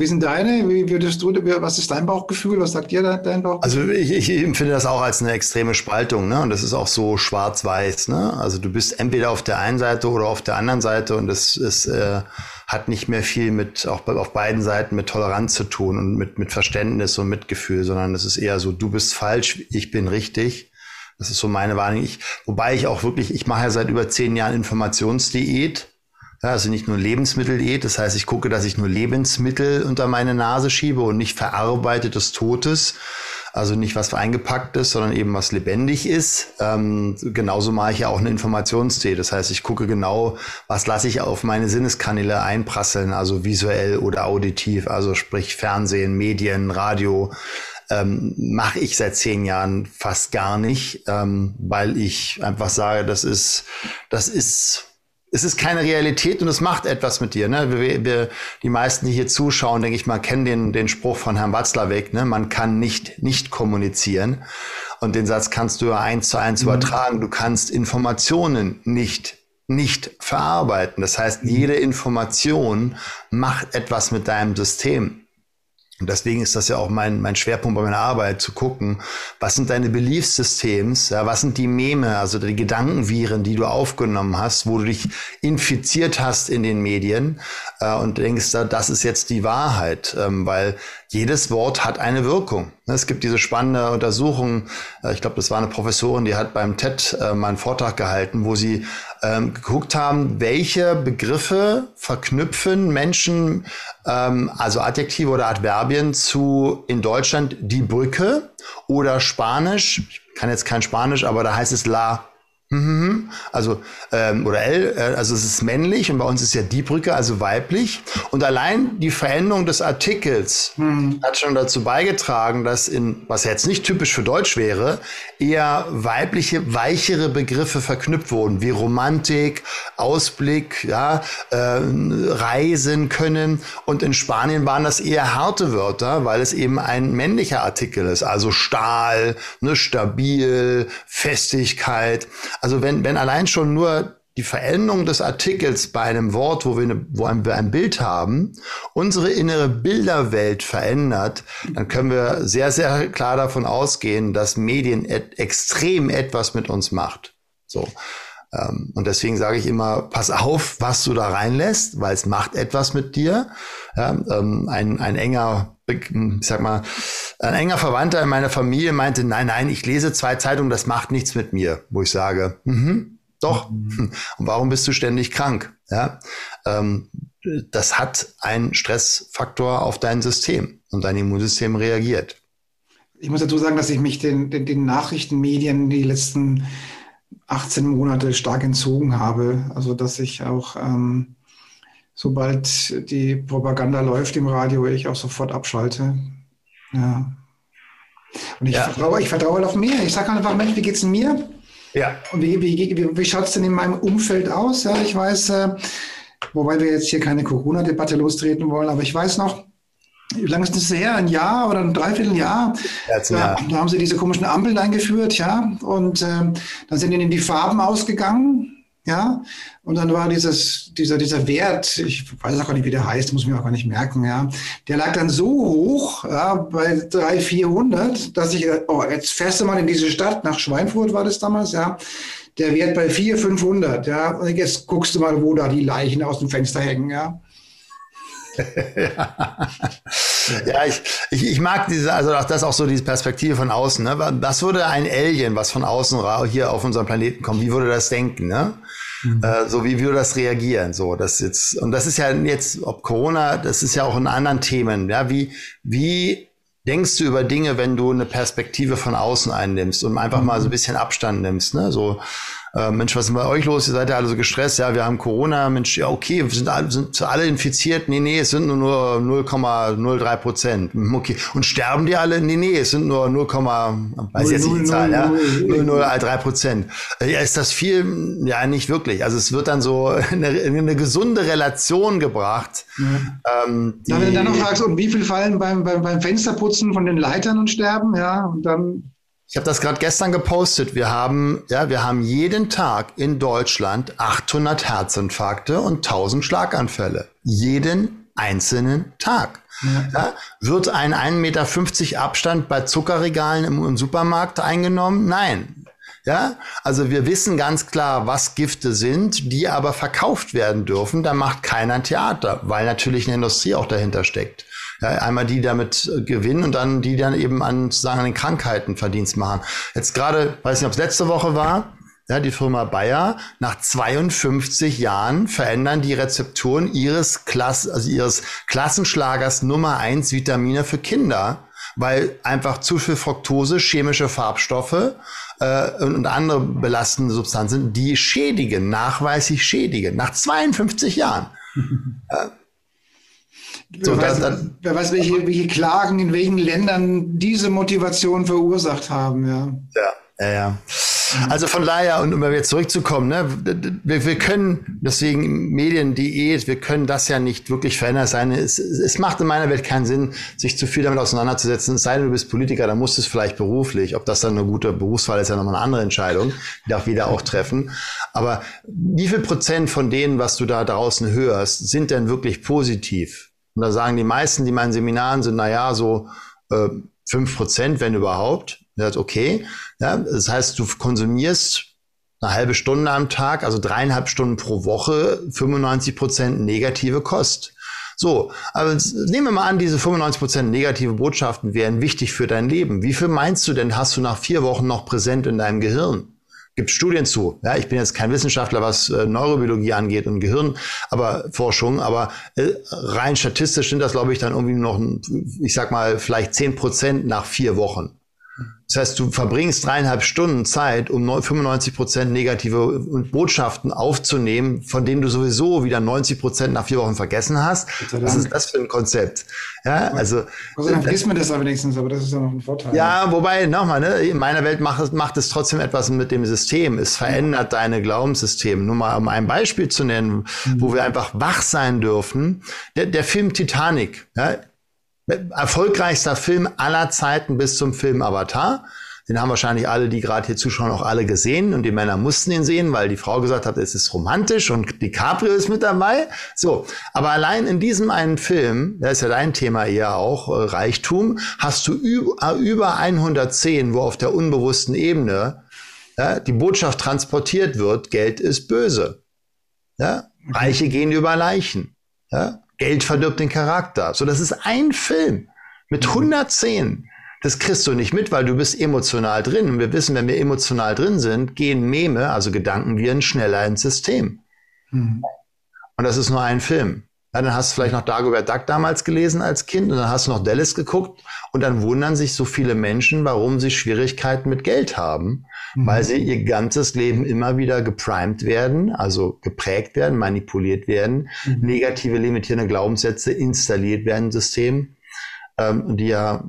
Wie sind deine? Wie würdest du, was ist dein Bauchgefühl? Was sagt dir dein Bauchgefühl? Also ich, ich empfinde das auch als eine extreme Spaltung, ne? Und das ist auch so schwarz-weiß, ne? Also du bist entweder auf der einen Seite oder auf der anderen Seite und das ist, äh, hat nicht mehr viel mit, auch auf beiden Seiten mit Toleranz zu tun und mit, mit Verständnis und Mitgefühl, sondern es ist eher so, du bist falsch, ich bin richtig. Das ist so meine Wahrnehmung. Ich, wobei ich auch wirklich, ich mache ja seit über zehn Jahren Informationsdiät. Ja, also nicht nur Lebensmitteldiät. Das heißt, ich gucke, dass ich nur Lebensmittel unter meine Nase schiebe und nicht verarbeitetes Totes. Also nicht was eingepackt ist, sondern eben was lebendig ist. Ähm, genauso mache ich ja auch eine Informationsdiät. Das heißt, ich gucke genau, was lasse ich auf meine Sinneskanäle einprasseln, also visuell oder auditiv, also sprich Fernsehen, Medien, Radio, ähm, mache ich seit zehn Jahren fast gar nicht, ähm, weil ich einfach sage, das ist, das ist, es ist keine Realität und es macht etwas mit dir. Ne? Wir, wir, die meisten, die hier zuschauen, denke ich mal, kennen den, den Spruch von Herrn Watzlawick, ne? man kann nicht nicht kommunizieren. Und den Satz kannst du ja eins zu eins mhm. übertragen. Du kannst Informationen nicht nicht verarbeiten. Das heißt, jede Information macht etwas mit deinem System. Und deswegen ist das ja auch mein, mein Schwerpunkt bei meiner Arbeit, zu gucken, was sind deine Beliefssystems, ja, was sind die Meme, also die Gedankenviren, die du aufgenommen hast, wo du dich infiziert hast in den Medien äh, und denkst, das ist jetzt die Wahrheit, ähm, weil jedes Wort hat eine Wirkung. Es gibt diese spannende Untersuchung, äh, ich glaube, das war eine Professorin, die hat beim TED äh, mal einen Vortrag gehalten, wo sie ähm, geguckt haben, welche Begriffe verknüpfen Menschen, ähm, also Adjektive oder Adverbien zu in Deutschland die Brücke oder Spanisch, ich kann jetzt kein Spanisch, aber da heißt es la. Also, ähm, oder L, äh, also es ist männlich und bei uns ist ja die Brücke, also weiblich. Und allein die Veränderung des Artikels mhm. hat schon dazu beigetragen, dass in, was jetzt nicht typisch für Deutsch wäre, eher weibliche, weichere Begriffe verknüpft wurden, wie Romantik, Ausblick, ja, äh, reisen können. Und in Spanien waren das eher harte Wörter, weil es eben ein männlicher Artikel ist, also Stahl, ne, stabil, Festigkeit. Also wenn, wenn allein schon nur die Veränderung des Artikels bei einem Wort, wo wir, eine, wo wir ein Bild haben, unsere innere Bilderwelt verändert, dann können wir sehr, sehr klar davon ausgehen, dass Medien et extrem etwas mit uns macht. So. Ähm, und deswegen sage ich immer, pass auf, was du da reinlässt, weil es macht etwas mit dir. Ja, ähm, ein, ein enger, ich sag mal, ein enger Verwandter in meiner Familie meinte, nein, nein, ich lese zwei Zeitungen, das macht nichts mit mir. Wo ich sage, mhm, doch. Mhm. Und warum bist du ständig krank? Ja, ähm, das hat einen Stressfaktor auf dein System und dein Immunsystem reagiert. Ich muss dazu sagen, dass ich mich den, den, den Nachrichtenmedien die letzten 18 Monate stark entzogen habe. Also dass ich auch, ähm, sobald die Propaganda läuft im Radio, ich auch sofort abschalte. Ja. Und ich, ja. vertraue, ich vertraue auf mir. Ich sage einfach, Mensch, wie geht's denn mir? Ja. Und wie, wie, wie, wie schaut es denn in meinem Umfeld aus? Ja, ich weiß, äh, wobei wir jetzt hier keine Corona-Debatte lostreten wollen, aber ich weiß noch, wie lange ist das her? Ein Jahr oder ein Dreivierteljahr? Ja, da haben sie diese komischen Ampeln eingeführt, ja. Und äh, dann sind ihnen die Farben ausgegangen, ja. Und dann war dieses, dieser, dieser Wert, ich weiß auch gar nicht, wie der heißt, muss ich mir auch gar nicht merken, ja. Der lag dann so hoch, ja, bei 300, 400, dass ich, oh, jetzt fährst du mal in diese Stadt, nach Schweinfurt war das damals, ja. Der Wert bei 400, 500, ja. Und jetzt guckst du mal, wo da die Leichen aus dem Fenster hängen, ja ja, ich, ich, ich mag diese, also auch das auch so diese Perspektive von außen. Ne? Was würde ein Alien, was von außen hier auf unseren Planeten kommt, wie würde das denken? Ne? Mhm. Äh, so wie würde das reagieren? So, das jetzt und das ist ja jetzt, ob Corona, das ist ja auch in anderen Themen. Ja, wie wie denkst du über Dinge, wenn du eine Perspektive von außen einnimmst und einfach mhm. mal so ein bisschen Abstand nimmst? Ne, so äh, Mensch, was ist bei euch los? Ihr seid ja alle so gestresst. Ja, wir haben Corona. Mensch, ja, okay, wir sind alle, sind alle infiziert. Nee, nee, es sind nur, nur 0,03 Prozent. Okay. Und sterben die alle? Nee, nee, es sind nur 0, weiß jetzt nicht die Zahl, ja. 0,03 Prozent. Ja, ist das viel? Ja, nicht wirklich. Also es wird dann so eine, eine gesunde Relation gebracht. Ja. Ähm, die, wenn du dann noch fragst, und wie viel fallen beim, beim, beim Fensterputzen von den Leitern und sterben, ja, und dann ich habe das gerade gestern gepostet. Wir haben, ja, wir haben jeden Tag in Deutschland 800 Herzinfarkte und 1000 Schlaganfälle. Jeden einzelnen Tag. Ja. Ja, wird ein 1,50 Meter Abstand bei Zuckerregalen im, im Supermarkt eingenommen? Nein. Ja, also wir wissen ganz klar, was Gifte sind, die aber verkauft werden dürfen. Da macht keiner Theater, weil natürlich eine Industrie auch dahinter steckt. Ja, einmal die damit äh, gewinnen und dann die dann eben an, sozusagen an den Krankheiten Verdienst machen. Jetzt gerade, weiß nicht, ob es letzte Woche war, ja, die Firma Bayer, nach 52 Jahren verändern die Rezepturen ihres, Klass, also ihres Klassenschlagers Nummer eins Vitamine für Kinder, weil einfach zu viel Fructose, chemische Farbstoffe äh, und andere belastende Substanzen, die schädigen, nachweislich schädigen, nach 52 Jahren. ja, so, wer, weiß, dann, wer weiß, welche, welche Klagen in welchen Ländern diese Motivation verursacht haben. Ja, ja, ja. ja. Also von daher, und um jetzt zurückzukommen, ne, wir, wir können deswegen Mediendiät, wir können das ja nicht wirklich verändern sein. Es, es macht in meiner Welt keinen Sinn, sich zu viel damit auseinanderzusetzen. Es sei denn, du bist Politiker, dann musst du es vielleicht beruflich. Ob das dann eine gute Berufswahl ist, ja nochmal eine andere Entscheidung. Die darf jeder auch treffen. Aber wie viel Prozent von denen, was du da draußen hörst, sind denn wirklich positiv? Und da sagen die meisten, die meinen Seminaren sind, na ja, so äh, fünf äh, Prozent, wenn überhaupt. Das ist okay. Ja, das heißt, du konsumierst eine halbe Stunde am Tag, also dreieinhalb Stunden pro Woche, 95 Prozent negative Kost. So, aber nehmen wir mal an, diese 95% negative Botschaften wären wichtig für dein Leben. Wie viel meinst du denn, hast du nach vier Wochen noch präsent in deinem Gehirn? Gibt Studien zu. Ja, ich bin jetzt kein Wissenschaftler, was äh, Neurobiologie angeht und Gehirn, aber aber äh, rein statistisch sind das, glaube ich, dann irgendwie noch, ich sag mal, vielleicht 10% nach vier Wochen. Das heißt, du verbringst dreieinhalb Stunden Zeit, um 95 Prozent negative Botschaften aufzunehmen, von denen du sowieso wieder 90 Prozent nach vier Wochen vergessen hast. Was ist das für ein Konzept? Ja, also. Also dann vergisst man das aber wenigstens, aber das ist ja noch ein Vorteil. Ja, wobei, nochmal, ne, in meiner Welt macht es, macht es trotzdem etwas mit dem System. Es verändert deine Glaubenssysteme. Nur mal, um ein Beispiel zu nennen, mhm. wo wir einfach wach sein dürfen. Der, der Film Titanic, ja, Erfolgreichster Film aller Zeiten bis zum Film Avatar. Den haben wahrscheinlich alle, die gerade hier zuschauen, auch alle gesehen und die Männer mussten ihn sehen, weil die Frau gesagt hat, es ist romantisch und DiCaprio ist mit dabei. So, aber allein in diesem einen Film, das ist ja dein Thema eher auch, äh, Reichtum, hast du äh, über 110, wo auf der unbewussten Ebene ja, die Botschaft transportiert wird, Geld ist böse. Ja? Reiche gehen über Leichen. Ja? Geld verdirbt den Charakter. So, das ist ein Film mit 110. Mhm. Das kriegst du nicht mit, weil du bist emotional drin. Und wir wissen, wenn wir emotional drin sind, gehen Meme, also Gedankenviren, schneller ins System. Mhm. Und das ist nur ein Film. Ja, dann hast du vielleicht noch Dagobert Duck damals gelesen als Kind und dann hast du noch Dallas geguckt und dann wundern sich so viele Menschen, warum sie Schwierigkeiten mit Geld haben, mhm. weil sie ihr ganzes Leben immer wieder geprimed werden, also geprägt werden, manipuliert werden, mhm. negative limitierende Glaubenssätze installiert werden im System, ähm, die ja,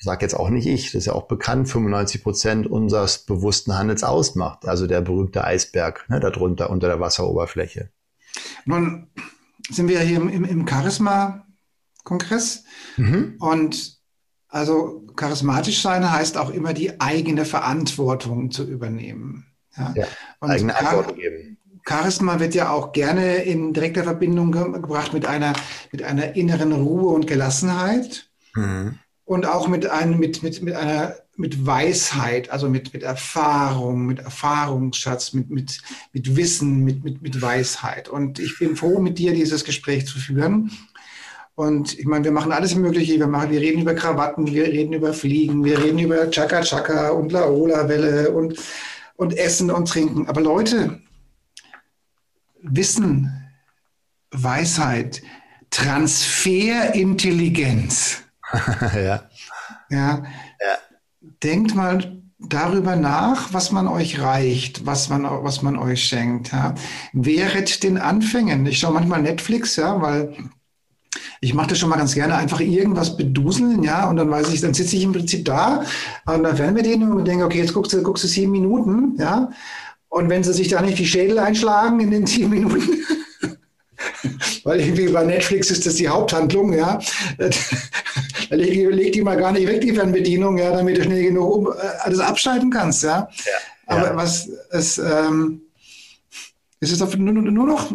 sag jetzt auch nicht ich, das ist ja auch bekannt, 95 Prozent unseres bewussten Handels ausmacht, also der berühmte Eisberg ne, darunter unter der Wasseroberfläche. Nun sind wir hier im, im, im Charisma-Kongress. Mhm. Und also charismatisch sein heißt auch immer die eigene Verantwortung zu übernehmen. Ja, ja eigene Verantwortung geben. Charisma wird ja auch gerne in direkter Verbindung gebracht mit einer, mit einer inneren Ruhe und Gelassenheit. Mhm. Und auch mit, einem, mit, mit, mit einer mit Weisheit, also mit, mit Erfahrung, mit Erfahrungsschatz, mit, mit, mit Wissen, mit, mit, mit Weisheit. Und ich bin froh, mit dir dieses Gespräch zu führen. Und ich meine, wir machen alles Mögliche. Wir, machen, wir reden über Krawatten, wir reden über Fliegen, wir reden über Chaka Chaka und Laola-Welle und, und Essen und Trinken. Aber Leute, Wissen, Weisheit, Transferintelligenz. ja. ja. Ja denkt mal darüber nach, was man euch reicht, was man, was man euch schenkt. Ja. Wehret den Anfängen. Ich schaue manchmal Netflix, ja, weil ich mache das schon mal ganz gerne, einfach irgendwas beduseln, ja, und dann weiß ich, dann sitze ich im Prinzip da und dann werden wir den und denke, okay, jetzt guckst du, guckst du sieben Minuten, ja, und wenn sie sich da nicht die Schädel einschlagen in den sieben Minuten, weil irgendwie bei Netflix ist das die Haupthandlung, ja, leg, leg die mal gar nicht weg, die Fernbedienung, ja, damit du schnell genug um, äh, alles abschalten kannst, ja. ja Aber ja. was es, ähm, es ist nur, nur noch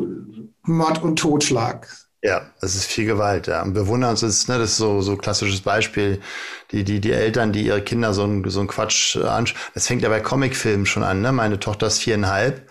Mord und Totschlag. Ja, es ist viel Gewalt, ja. Und wir wundern uns, das ist, ne, das ist so, so klassisches Beispiel, die, die, die Eltern, die ihre Kinder so ein, so ein Quatsch äh, anschauen. Das fängt ja bei Comicfilmen schon an, ne? Meine Tochter ist viereinhalb,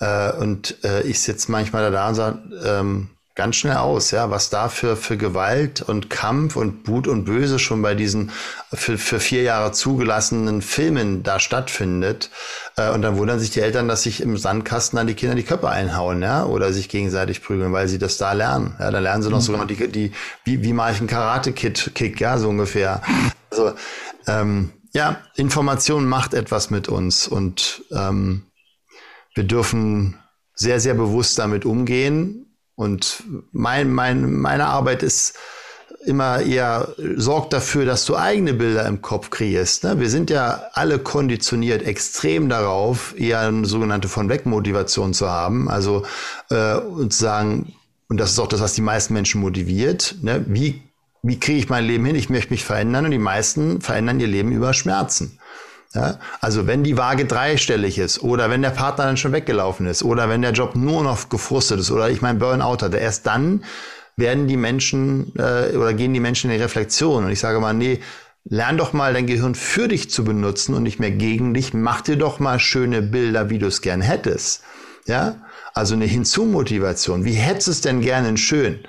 äh, und äh, ich sitze manchmal da und sage, ähm, ganz schnell aus, ja, was da für, für Gewalt und Kampf und Gut und Böse schon bei diesen für, für vier Jahre zugelassenen Filmen da stattfindet. Äh, und dann wundern sich die Eltern, dass sich im Sandkasten dann die Kinder die Köpfe einhauen, ja, oder sich gegenseitig prügeln, weil sie das da lernen. Ja, dann lernen sie noch mhm. sogar die, die, wie, wie mache ich einen Karate-Kick, ja, so ungefähr. Also, ähm, ja, Information macht etwas mit uns und ähm, wir dürfen sehr, sehr bewusst damit umgehen und mein, mein, meine Arbeit ist immer eher, sorgt dafür, dass du eigene Bilder im Kopf kreierst. Ne? Wir sind ja alle konditioniert extrem darauf, eher eine sogenannte Von-Weg-Motivation zu haben. Also äh, und zu sagen, und das ist auch das, was die meisten Menschen motiviert, ne? wie, wie kriege ich mein Leben hin? Ich möchte mich verändern und die meisten verändern ihr Leben über Schmerzen. Ja? Also wenn die Waage dreistellig ist oder wenn der Partner dann schon weggelaufen ist oder wenn der Job nur noch gefrustet ist oder ich mein Burnout hatte, erst dann werden die Menschen äh, oder gehen die Menschen in die Reflexion. Und ich sage mal, nee, lern doch mal dein Gehirn für dich zu benutzen und nicht mehr gegen dich. Mach dir doch mal schöne Bilder, wie du es gern hättest. Ja, also eine Hinzumotivation. Wie hättest du es denn gerne schön?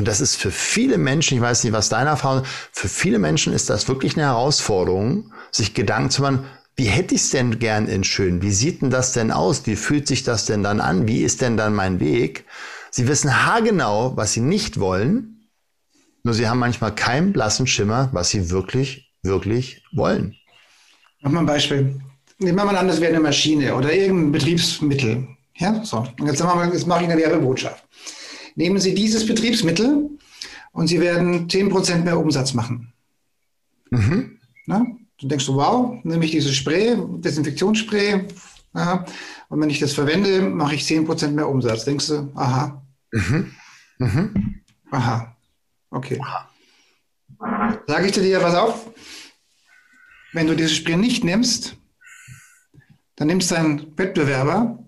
Und das ist für viele Menschen, ich weiß nicht, was deine Erfahrung ist, für viele Menschen ist das wirklich eine Herausforderung, sich Gedanken zu machen, wie hätte ich es denn gern in schön? Wie sieht denn das denn aus? Wie fühlt sich das denn dann an? Wie ist denn dann mein Weg? Sie wissen haargenau, was sie nicht wollen, nur sie haben manchmal keinen blassen Schimmer, was sie wirklich, wirklich wollen. Mach mal ein Beispiel. Nehmen wir mal an, das wäre eine Maschine oder irgendein Betriebsmittel. Ja, so. Und jetzt, wir mal, jetzt mache ich eine Werbebotschaft. Nehmen Sie dieses Betriebsmittel und Sie werden 10% mehr Umsatz machen. Mhm. Na? Du denkst du, wow, nehme ich dieses Spray, Desinfektionsspray, ja, und wenn ich das verwende, mache ich 10% mehr Umsatz. Denkst du, aha. Mhm. Mhm. Aha. Okay. Sage ich zu dir, pass auf, wenn du dieses Spray nicht nimmst, dann nimmst du einen Wettbewerber,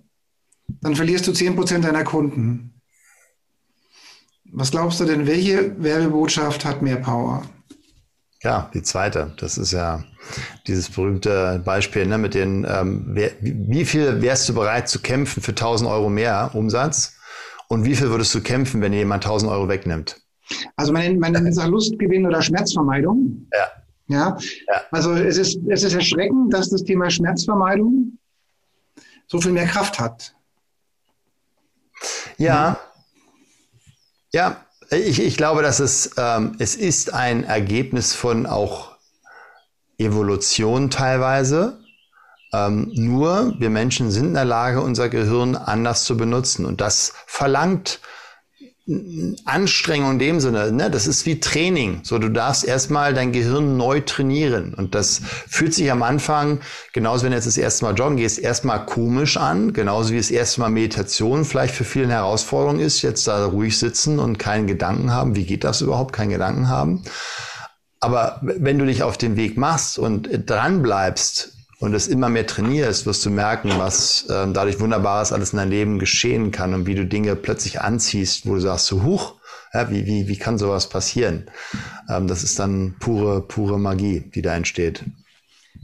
dann verlierst du 10% deiner Kunden. Was glaubst du denn, welche Werbebotschaft hat mehr Power? Ja, die zweite. Das ist ja dieses berühmte Beispiel ne, mit den, ähm, wer, wie viel wärst du bereit zu kämpfen für 1000 Euro mehr Umsatz und wie viel würdest du kämpfen, wenn jemand 1000 Euro wegnimmt? Also man, man nennt es Lustgewinn oder Schmerzvermeidung. Ja. ja. Ja. Also es ist, es ist erschreckend, dass das Thema Schmerzvermeidung so viel mehr Kraft hat. Ja. Ja, ich, ich glaube, dass es, ähm, es ist ein Ergebnis von auch Evolution teilweise. Ähm, nur wir Menschen sind in der Lage, unser Gehirn anders zu benutzen. Und das verlangt Anstrengung in dem Sinne, ne? das ist wie Training. So, du darfst erstmal dein Gehirn neu trainieren. Und das fühlt sich am Anfang, genauso wenn du jetzt das erste Mal joggen gehst, erstmal komisch an. Genauso wie das erste Mal Meditation vielleicht für viele eine Herausforderung ist, jetzt da ruhig sitzen und keinen Gedanken haben. Wie geht das überhaupt? Keinen Gedanken haben. Aber wenn du dich auf den Weg machst und dran bleibst, und es immer mehr trainierst, wirst du merken, was äh, dadurch Wunderbares alles in deinem Leben geschehen kann und wie du Dinge plötzlich anziehst, wo du sagst, so huch, ja, wie, wie, wie kann sowas passieren? Ähm, das ist dann pure, pure Magie, die da entsteht.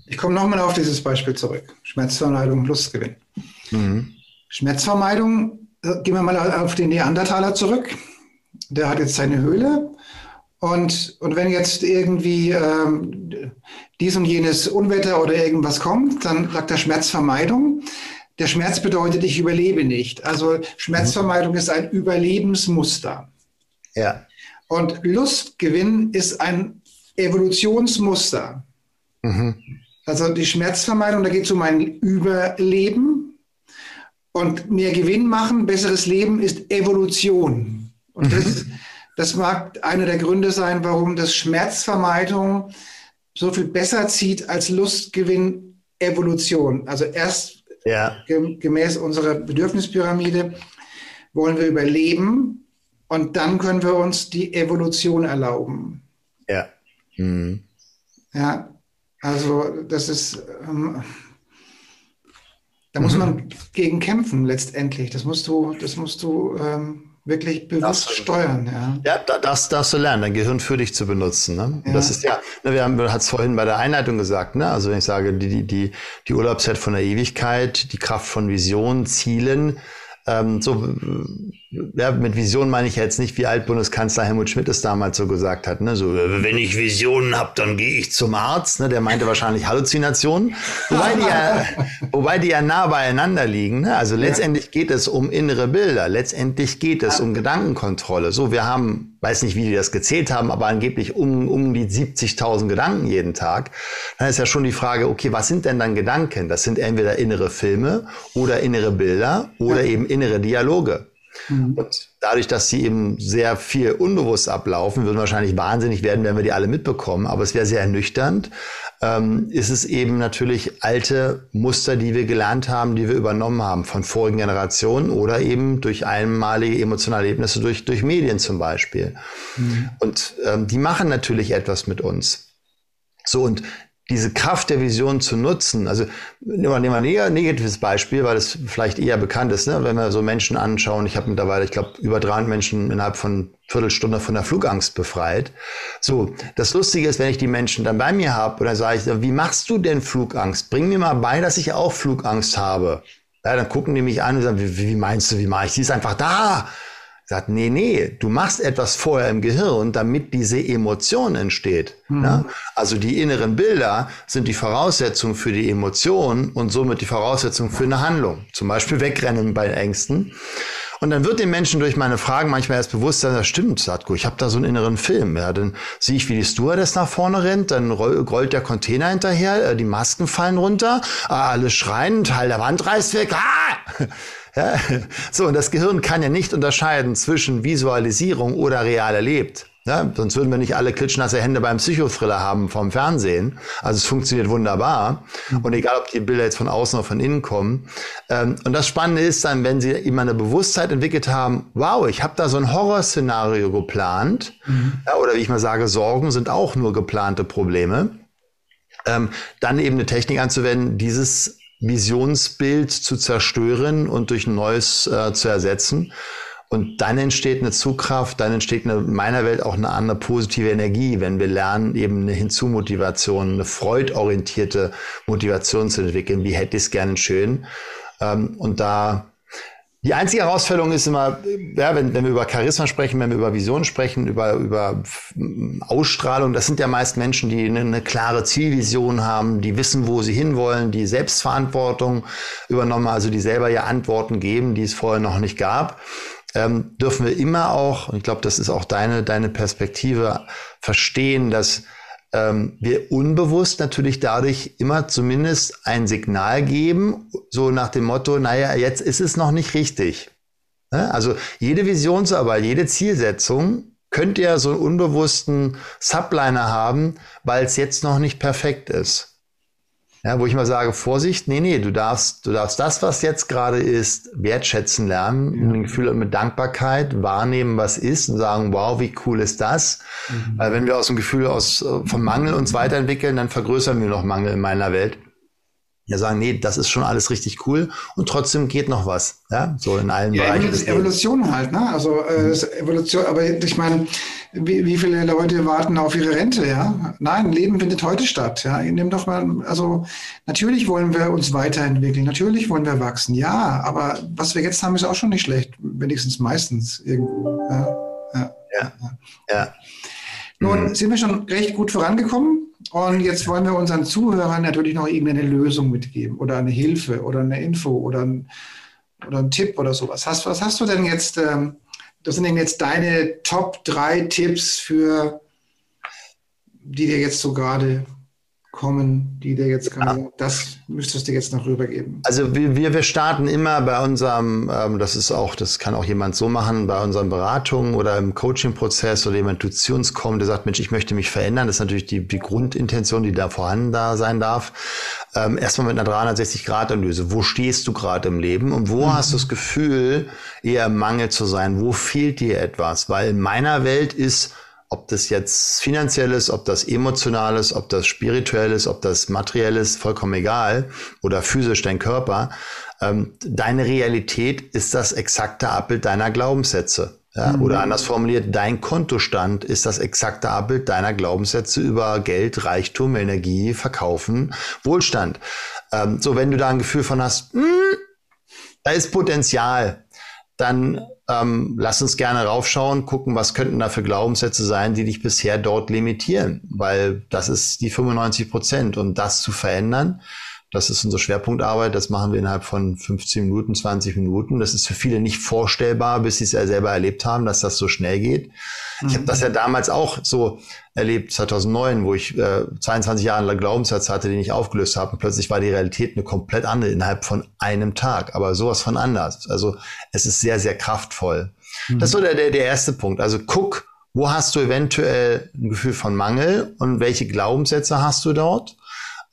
Ich komme nochmal auf dieses Beispiel zurück. Schmerzvermeidung, Lustgewinn. Mhm. Schmerzvermeidung, äh, gehen wir mal auf den Neandertaler zurück. Der hat jetzt seine Höhle und, und wenn jetzt irgendwie ähm, dies und jenes Unwetter oder irgendwas kommt, dann sagt er Schmerzvermeidung. Der Schmerz bedeutet, ich überlebe nicht. Also Schmerzvermeidung ist ein Überlebensmuster. Ja. Und Lustgewinn ist ein Evolutionsmuster. Mhm. Also die Schmerzvermeidung, da geht es um ein Überleben. Und mehr Gewinn machen, besseres Leben ist Evolution. Und das, mhm. Das mag einer der Gründe sein, warum das Schmerzvermeidung so viel besser zieht als Lustgewinn Evolution. Also erst ja. gemäß unserer Bedürfnispyramide wollen wir überleben und dann können wir uns die Evolution erlauben. Ja. Mhm. Ja, also das ist, ähm, da muss mhm. man gegen kämpfen letztendlich. Das musst du, das musst du ähm, wirklich bewusst das, steuern. Ja, ja da, das darfst du lernen, dein Gehirn für dich zu benutzen. Ne? Ja. Das ist ja, ne, wir haben es vorhin bei der Einleitung gesagt, ne? also wenn ich sage, die, die, die Urlaubszeit von der Ewigkeit, die Kraft von Visionen, Zielen, ähm, so ja, mit Vision meine ich jetzt nicht, wie Altbundeskanzler Helmut Schmidt es damals so gesagt hat. Ne? So, wenn ich Visionen habe, dann gehe ich zum Arzt. Ne? Der meinte wahrscheinlich Halluzinationen. Wobei die ja, wobei die ja nah beieinander liegen. Ne? Also letztendlich geht es um innere Bilder. Letztendlich geht es um Gedankenkontrolle. So, wir haben, weiß nicht, wie die das gezählt haben, aber angeblich um, um die 70.000 Gedanken jeden Tag. Dann ist ja schon die Frage, okay, was sind denn dann Gedanken? Das sind entweder innere Filme oder innere Bilder oder eben innere Dialoge. Mhm. Und dadurch, dass sie eben sehr viel unbewusst ablaufen, würden wahrscheinlich wahnsinnig werden, wenn wir die alle mitbekommen. Aber es wäre sehr ernüchternd. Ähm, ist es eben natürlich alte Muster, die wir gelernt haben, die wir übernommen haben von vorigen Generationen oder eben durch einmalige emotionale Erlebnisse durch, durch Medien zum Beispiel. Mhm. Und ähm, die machen natürlich etwas mit uns. So, und diese Kraft der Vision zu nutzen. Also nehmen wir, ein negatives Beispiel, weil es vielleicht eher bekannt ist, ne? wenn wir so Menschen anschauen. Ich habe mittlerweile, ich glaube, über 300 Menschen innerhalb von Viertelstunde von der Flugangst befreit. So, das Lustige ist, wenn ich die Menschen dann bei mir habe, oder sage ich, wie machst du denn Flugangst? Bring mir mal bei, dass ich auch Flugangst habe. Ja, dann gucken die mich an und sagen, wie, wie meinst du, wie mache ich? Sie ist einfach da. Sagt, nee, nee, du machst etwas vorher im Gehirn, damit diese Emotion entsteht. Mhm. Ja? Also die inneren Bilder sind die Voraussetzung für die Emotion und somit die Voraussetzung für eine Handlung. Zum Beispiel wegrennen bei Ängsten. Und dann wird den Menschen durch meine Fragen manchmal erst bewusst sein, das stimmt, Satko, ich habe da so einen inneren Film. Ja, dann sehe ich, wie die Stewardess nach vorne rennt, dann rollt der Container hinterher, äh, die Masken fallen runter, ah, alle schreien, Teil der Wand reißt weg. Ah! Ja, so, und das Gehirn kann ja nicht unterscheiden zwischen Visualisierung oder real erlebt. Ja, sonst würden wir nicht alle klitschnasse Hände beim Psychothriller haben vom Fernsehen. Also es funktioniert wunderbar. Mhm. Und egal, ob die Bilder jetzt von außen oder von innen kommen. Ähm, und das Spannende ist dann, wenn sie immer eine Bewusstheit entwickelt haben, wow, ich habe da so ein Horrorszenario geplant. Mhm. Ja, oder wie ich mal sage, Sorgen sind auch nur geplante Probleme. Ähm, dann eben eine Technik anzuwenden, dieses Visionsbild zu zerstören und durch ein neues äh, zu ersetzen. Und dann entsteht eine Zugkraft, dann entsteht in meiner Welt auch eine andere positive Energie, wenn wir lernen, eben eine Hinzumotivation, eine freudorientierte Motivation zu entwickeln. Wie hätte ich es gerne schön? Ähm, und da die einzige Herausforderung ist immer, ja, wenn, wenn wir über Charisma sprechen, wenn wir über Vision sprechen, über, über Ausstrahlung, das sind ja meist Menschen, die eine, eine klare Zielvision haben, die wissen, wo sie hinwollen, die Selbstverantwortung übernommen, also die selber ja Antworten geben, die es vorher noch nicht gab. Ähm, dürfen wir immer auch, und ich glaube, das ist auch deine, deine Perspektive, verstehen, dass ähm, wir unbewusst natürlich dadurch immer zumindest ein Signal geben, so nach dem Motto, naja, jetzt ist es noch nicht richtig. Ne? Also jede Visionsarbeit, jede Zielsetzung könnte ja so einen unbewussten Subliner haben, weil es jetzt noch nicht perfekt ist. Ja, wo ich mal sage, Vorsicht, nee, nee, du darfst, du darfst das, was jetzt gerade ist, wertschätzen lernen, ja. ein Gefühl mit Dankbarkeit wahrnehmen, was ist und sagen, wow, wie cool ist das? Mhm. Weil wenn wir aus dem Gefühl aus, äh, vom Mangel uns weiterentwickeln, dann vergrößern wir noch Mangel in meiner Welt ja sagen, nee, das ist schon alles richtig cool und trotzdem geht noch was, ja, so in allen ja, Bereichen. Evolution halt, ne? Also äh, Evolution, aber ich meine, wie, wie viele Leute warten auf ihre Rente, ja? Nein, Leben findet heute statt, ja. Nimm doch mal, also natürlich wollen wir uns weiterentwickeln, natürlich wollen wir wachsen, ja, aber was wir jetzt haben, ist auch schon nicht schlecht, wenigstens meistens irgendwo. Ja, ja. ja. ja. Nun mhm. sind wir schon recht gut vorangekommen. Und jetzt wollen wir unseren Zuhörern natürlich noch irgendeine Lösung mitgeben oder eine Hilfe oder eine Info oder ein, oder ein Tipp oder sowas. Hast, was hast du denn jetzt, ähm, das sind denn jetzt deine Top 3 Tipps für, die dir jetzt so gerade kommen, die dir jetzt gerade, ja. das müsstest du jetzt noch rübergeben. Also wir, wir starten immer bei unserem, ähm, das ist auch, das kann auch jemand so machen, bei unseren Beratungen oder im Coaching-Prozess oder jemand zu uns kommt, der sagt, Mensch, ich möchte mich verändern, das ist natürlich die, die Grundintention, die da vorhanden da sein darf. Ähm, erstmal mit einer 360-Grad-Analyse. Wo stehst du gerade im Leben und wo mhm. hast du das Gefühl, eher im Mangel zu sein? Wo fehlt dir etwas? Weil in meiner Welt ist ob das jetzt finanziell ist, ob das emotional ist, ob das spirituell ist, ob das materiell ist, vollkommen egal. Oder physisch dein Körper. Ähm, deine Realität ist das exakte Abbild deiner Glaubenssätze. Ja? Mhm. Oder anders formuliert, dein Kontostand ist das exakte Abbild deiner Glaubenssätze über Geld, Reichtum, Energie, Verkaufen, Wohlstand. Ähm, so, wenn du da ein Gefühl von hast, mh, hm, da ist Potenzial, dann ähm, lass uns gerne raufschauen, gucken, was könnten da für Glaubenssätze sein, die dich bisher dort limitieren, weil das ist die 95 Prozent. Und das zu verändern, das ist unsere Schwerpunktarbeit. Das machen wir innerhalb von 15 Minuten, 20 Minuten. Das ist für viele nicht vorstellbar, bis sie es ja selber erlebt haben, dass das so schnell geht. Mhm. Ich habe das ja damals auch so erlebt, 2009, wo ich äh, 22 Jahre lang Glaubenssatz hatte, den ich aufgelöst habe. Und plötzlich war die Realität eine komplett andere innerhalb von einem Tag. Aber sowas von anders. Also es ist sehr, sehr kraftvoll. Mhm. Das ist so der, der, der erste Punkt. Also guck, wo hast du eventuell ein Gefühl von Mangel und welche Glaubenssätze hast du dort?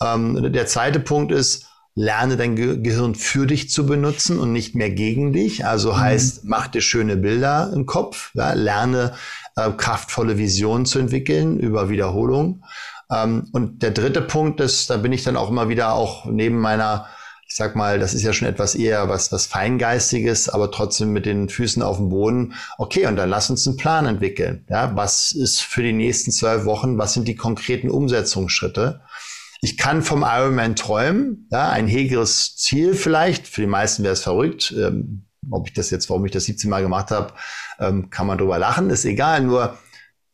Ähm, der zweite Punkt ist, lerne dein Ge Gehirn für dich zu benutzen und nicht mehr gegen dich. Also mhm. heißt, mach dir schöne Bilder im Kopf, ja, lerne äh, kraftvolle Visionen zu entwickeln über Wiederholung. Ähm, und der dritte Punkt ist, da bin ich dann auch immer wieder auch neben meiner ich sag mal, das ist ja schon etwas eher was, was Feingeistiges, aber trotzdem mit den Füßen auf dem Boden. Okay, und dann lass uns einen Plan entwickeln. Ja, was ist für die nächsten zwölf Wochen? Was sind die konkreten Umsetzungsschritte? Ich kann vom Ironman träumen, ja, ein hegeres Ziel vielleicht. Für die meisten wäre es verrückt. Ähm, ob ich das jetzt, warum ich das 17 Mal gemacht habe, ähm, kann man drüber lachen, ist egal. Nur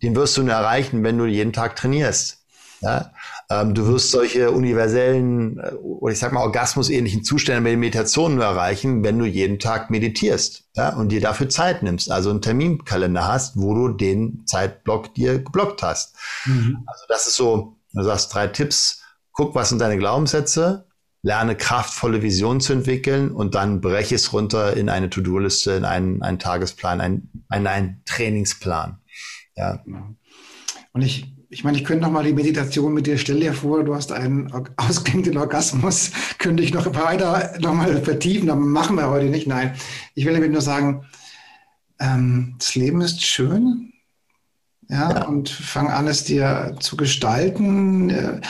den wirst du nur erreichen, wenn du jeden Tag trainierst. Ja? Ähm, du wirst solche universellen äh, oder ich sag mal orgasmusähnlichen Zustände mit Meditationen nur erreichen, wenn du jeden Tag meditierst ja? und dir dafür Zeit nimmst. Also einen Terminkalender hast, wo du den Zeitblock dir geblockt hast. Mhm. Also das ist so, du sagst drei Tipps. Guck, was sind deine Glaubenssätze? Lerne kraftvolle Visionen zu entwickeln und dann breche es runter in eine To-Do-Liste, in einen, einen Tagesplan, einen, einen, einen Trainingsplan. Ja. Und ich ich meine, ich könnte noch mal die Meditation mit dir, stell dir vor, du hast einen ausklingenden Orgasmus, könnte ich noch weiter noch mal vertiefen, aber machen wir heute nicht. Nein, ich will damit nur sagen, ähm, das Leben ist schön, ja, ja, und fang an, es dir zu gestalten.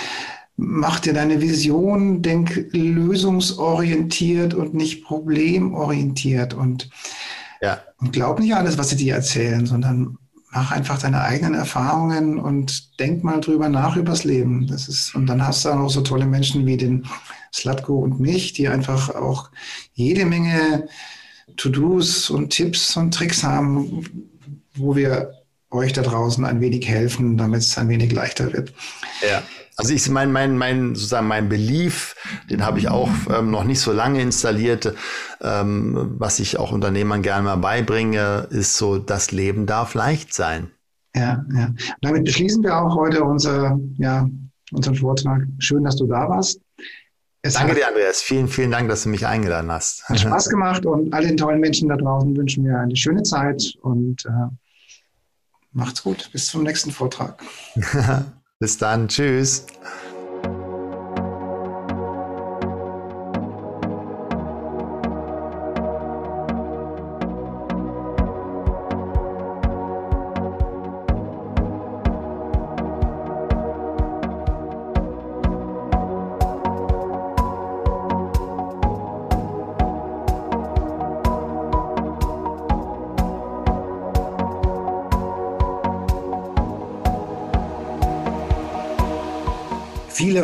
Mach dir deine Vision, denk lösungsorientiert und nicht problemorientiert und, ja. und glaub nicht alles, was sie dir erzählen, sondern mach einfach deine eigenen Erfahrungen und denk mal drüber nach übers Leben. Das ist, und dann hast du auch noch so tolle Menschen wie den Slatko und mich, die einfach auch jede Menge To-Dos und Tipps und Tricks haben, wo wir euch da draußen ein wenig helfen, damit es ein wenig leichter wird. Ja. Also ich mein, mein, mein, sozusagen mein Belief, den habe ich auch ähm, noch nicht so lange installiert. Ähm, was ich auch Unternehmern gerne mal beibringe, ist so, das Leben darf leicht sein. Ja, ja. Und damit beschließen wir auch heute unser, ja, unseren Vortrag. Schön, dass du da warst. Es Danke dir, Andreas. Vielen, vielen Dank, dass du mich eingeladen hast. Hat Spaß gemacht und allen tollen Menschen da draußen wünschen wir eine schöne Zeit und äh, macht's gut. Bis zum nächsten Vortrag. Bis dann. Tschüss.